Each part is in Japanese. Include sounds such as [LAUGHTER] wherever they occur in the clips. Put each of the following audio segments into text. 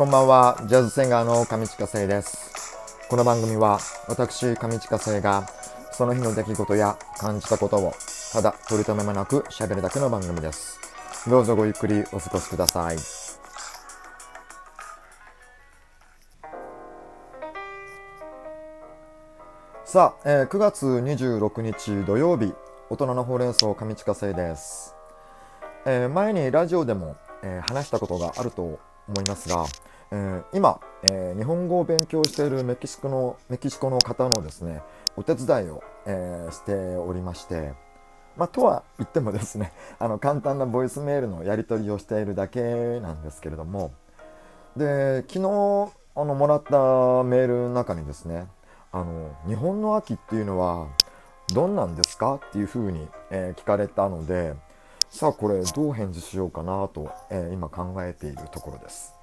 こんばんは、ジャズシンガーの上近生です。この番組は私、上近生がその日の出来事や感じたことをただ取り留めもなく喋るだけの番組です。どうぞごゆっくりお過ごしください。さあ、えー9月26日土曜日、大人のほうれん草上近生です。えー前にラジオでも、えー話したことがあると思いますが、えー今、えー日本語を勉強しているメキシコのメキシコの方のですねお手伝いを、えーしておりまして、まあ、とは言ってもですねあの簡単なボイスメールのやり取りをしているだけなんですけれどもで昨日あのもらったメールの中にですねあの日本の秋っていうのはどんなんですかっていうふうに、えー聞かれたのでさあこれどう返事しようかなと、え今考えているところです。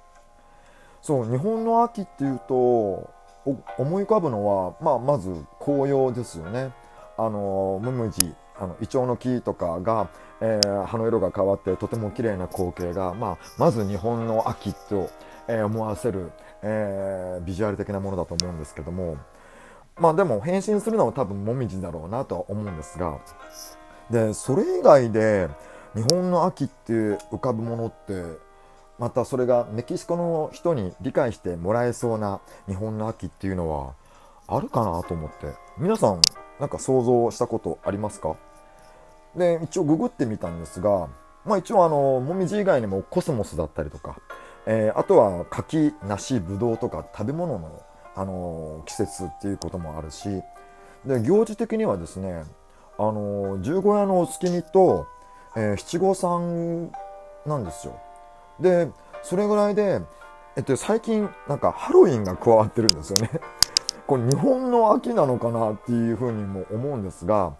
そう日本の秋っていうと思い浮かぶのは、まあ、まず紅葉ですよね。あのムムジあのイチョウの木とかが、えー葉の色が変わってとても綺麗な光景が、まあ、まず日本の秋と、えー思わせる、えービジュアル的なものだと思うんですけどもまあでも変身するのは多分もみじだろうなとは思うんですがでそれ以外で日本の秋って浮かぶものってまたそれがメキシコの人に理解してもらえそうな日本の秋っていうのはあるかなと思って。皆さんなんか想像したことありますか？で一応ググってみたんですがまあ一応あのもみじ以外にもコスモスだったりとか、えーあとは柿梨ぶどうとか食べ物の、あのー季節っていうこともあるしで行事的にはですねあの十五夜のお月見と、えー七五三なんですよ。でそれぐらいで、えっと、最近なんかハロウィンが加わってるんですよね。[LAUGHS] これ日本の秋なのかなっていうふうにも思うんですが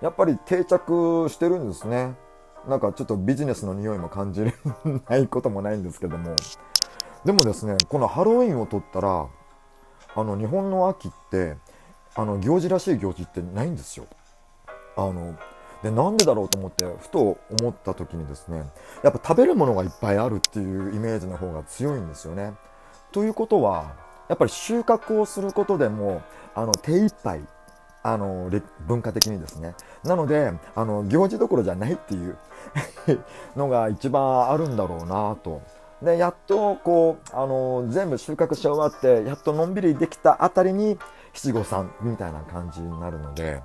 やっぱり定着してるんですね。なんかちょっとビジネスの匂いも感じないこともないんですけども。でもですねこのハロウィンを取ったらあの日本の秋ってあの行事らしい行事ってないんですよ。あのでなんでだろうと思ってふと思った時にですねやっぱ食べるものがいっぱいあるっていうイメージの方が強いんですよね。ということはやっぱり収穫をすることでもあの手一杯あの文化的にですねなのであの行事どころじゃないっていう [LAUGHS] のが一番あるんだろうなと。でやっとこうあの全部収穫し終わってやっとのんびりできたあたりに七五三みたいな感じになるので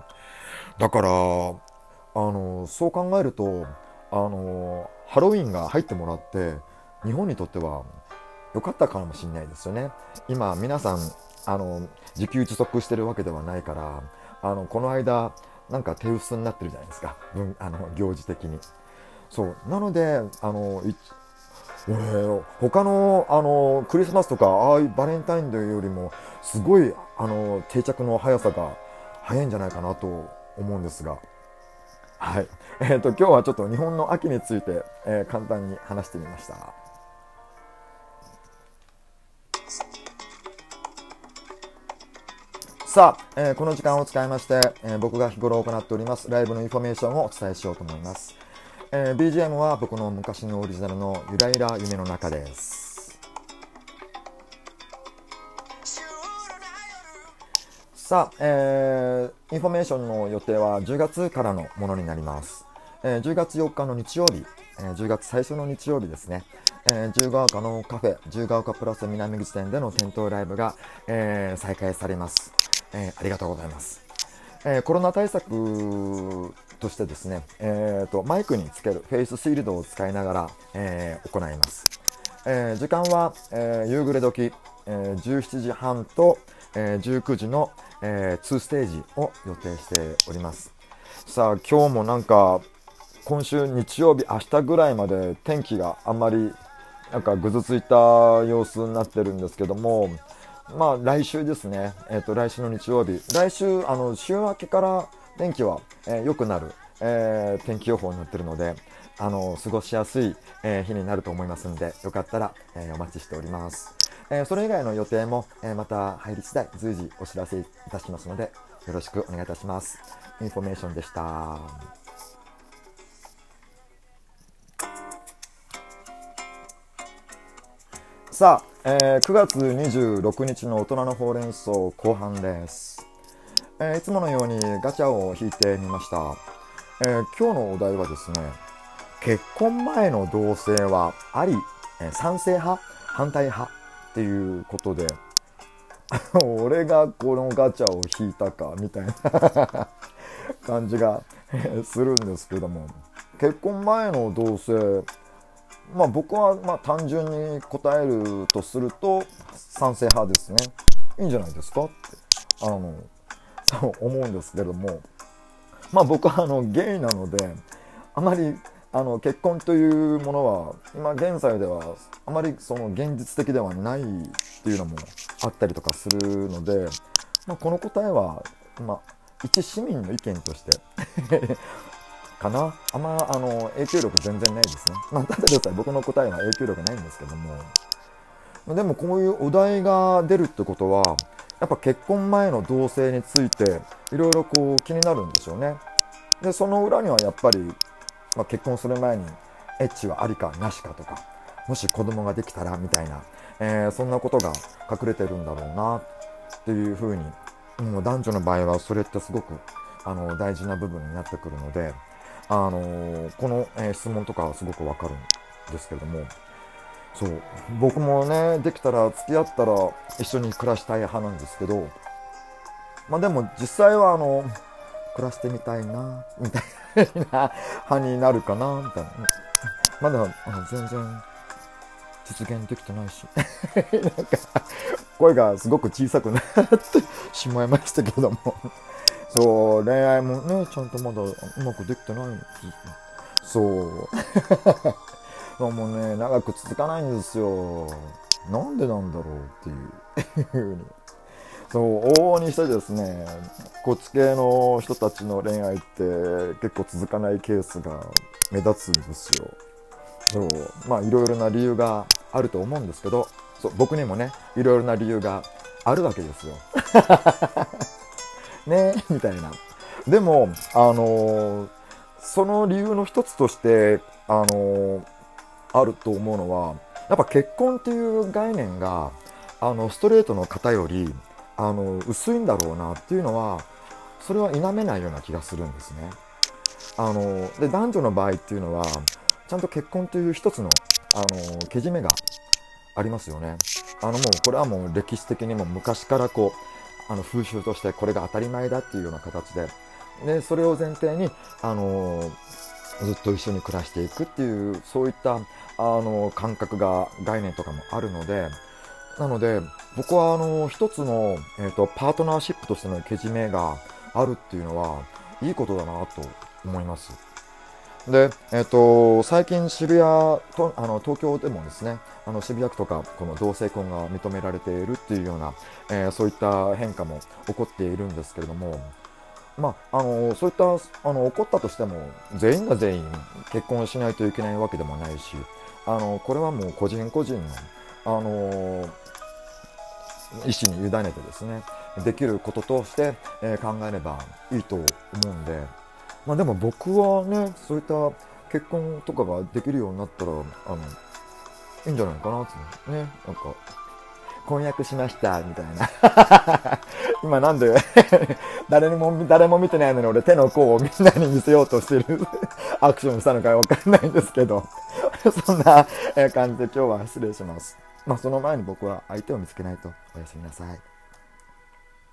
だからあのそう考えるとあのハロウィンが入ってもらって日本にとっては良かったかもしれないですよね。今皆さんあの自給自足してるわけではないからあのこの間なんか手薄になってるじゃないですか。文あの行事的に。そう。なのであの俺他のあのクリスマスとかああいうバレンタインデーよりもすごいあの定着の速さが早いんじゃないかなと思うんですが。はい。えっ、と、今日はちょっと日本の秋について、えー簡単に話してみました。さあ、えーこの時間を使いまして、えー僕が日頃行っておりますライブのインフォメーションをお伝えしようと思います。えー BGM は僕の昔のオリジナルのゆらゆら夢の中です。さあ、えーインフォメーションの予定は10月からのものになります。えー10月4日の日曜日、えー10月最初の日曜日ですね、えー、自由が丘のカフェ、自由が丘プラス南口店での店頭ライブが、えー再開されます、えーありがとうございます。えーコロナ対策としてですね、えーとマイクにつけるフェイスシールドを使いながら、えー行います。えー時間は、えー夕暮れ時、えー17時半と、えー19時の、え2ステージを予定しております。さあ今日もなんか今週日曜日明日ぐらいまで天気があんまりなんかぐずついた様子になってるんですけどもまあ来週ですね、えー、と来週の日曜日。来週あの週明けから天気は良、えーくなる、えー天気予報になってるのであの過ごしやすい、えー日になると思いますのでよかったら、えーお待ちしております、えーそれ以外の予定も、えーまた入り次第随時お知らせいたしますのでよろしくお願いいたします。インフォメーションでした。さあ、えー、9月26日の大人のほうれん草後半です、えー、いつものようにガチャを引いてみました、えー、今日のお題はですね結婚前の同棲はあり、賛成派反対派っていうことで [LAUGHS] 俺がこのガチャを引いたかみたいな [LAUGHS] 感じがするんですけども。結婚前の同棲まあ僕はまあ単純に答えるとすると賛成派ですね。いいんじゃないですか？ってあのそう [LAUGHS] 思うんですけども。まあ僕はあのゲイなのであまりあの結婚というものは今現在ではあまりその現実的ではないっていうのもあったりとかするので、まあ、この答えは、まあ、一市民の意見として [LAUGHS] かな。あんまあの影響力全然ないですね、まあ、ただでさえ僕の答えは影響力ないんですけども。でもこういうお題が出るってことはやっぱ結婚前の同棲についていろいろこう気になるんでしょうね。でその裏にはやっぱり、まあ、結婚する前にエッチはありかなしかとかもし子供ができたらみたいな、えー、そんなことが隠れてるんだろうなっていうふうに、もう男女の場合はそれってすごくあの大事な部分になってくるので、あのー、この、えー、質問とかはすごくわかるんですけれども、そう、僕もね、できたら付き合ったら一緒に暮らしたい派なんですけど、まあでも実際はあの、暮らしてみたいな、みたいな派になるかな、みたいな。まだ全然実現できてないし。なんか声がすごく小さくなってしまいましたけども。そう恋愛もねちゃんとまだうまくできてないんですそう。[LAUGHS] もうね長く続かないんですよ。なんでなんだろうっていうふうに。そう往々にしてですねこっち系の人たちの恋愛って結構続かないケースが目立つんですよそうまあいろいろな理由があると思うんですけどそう僕にもねいろいろな理由があるわけですよ。[LAUGHS] ねみたいな。でもあのー、その理由の一つとしてあのー、あると思うのはやっぱ結婚っていう概念があのストレートの方よりあの薄いんだろうなっていうのはそれは否めないような気がするんですね。あので男女の場合っていうのはちゃんと結婚という一つのあのけじめがありますよね。あのもうこれはもう歴史的にも昔からこうあの風習としてこれが当たり前だっていうような形ででそれを前提にあのずっと一緒に暮らしていくっていうそういったあの感覚が概念とかもあるのでなので僕はあの一つの、えーと、パートナーシップとしてのけじめがあるっていうのはいいことだなと思います。で、えっ、ー、と、最近渋谷と、あの、東京でもですね、あの、渋谷区とか、この同性婚が認められているっていうような、えー、そういった変化も起こっているんですけれども、まあ、あの、そういった、あの、起こったとしても、全員が全員結婚しないといけないわけでもないし、あの、これはもう個人個人の、あの、意思に委ねてですね、できることとして、え、考えればいいと思うんで、まあでも僕はね、そういった結婚とかができるようになったら、あの、いいんじゃないかなってね、なんか、婚約しました、みたいな。[LAUGHS] 今なんで [LAUGHS] 誰にも、誰も見てないのに俺手の甲をみんなに見せようとしてる [LAUGHS] アクションしたのかわかんないんですけどそんな感じで今日は失礼します。まあその前に僕は相手を見つけないとおやすみなさい。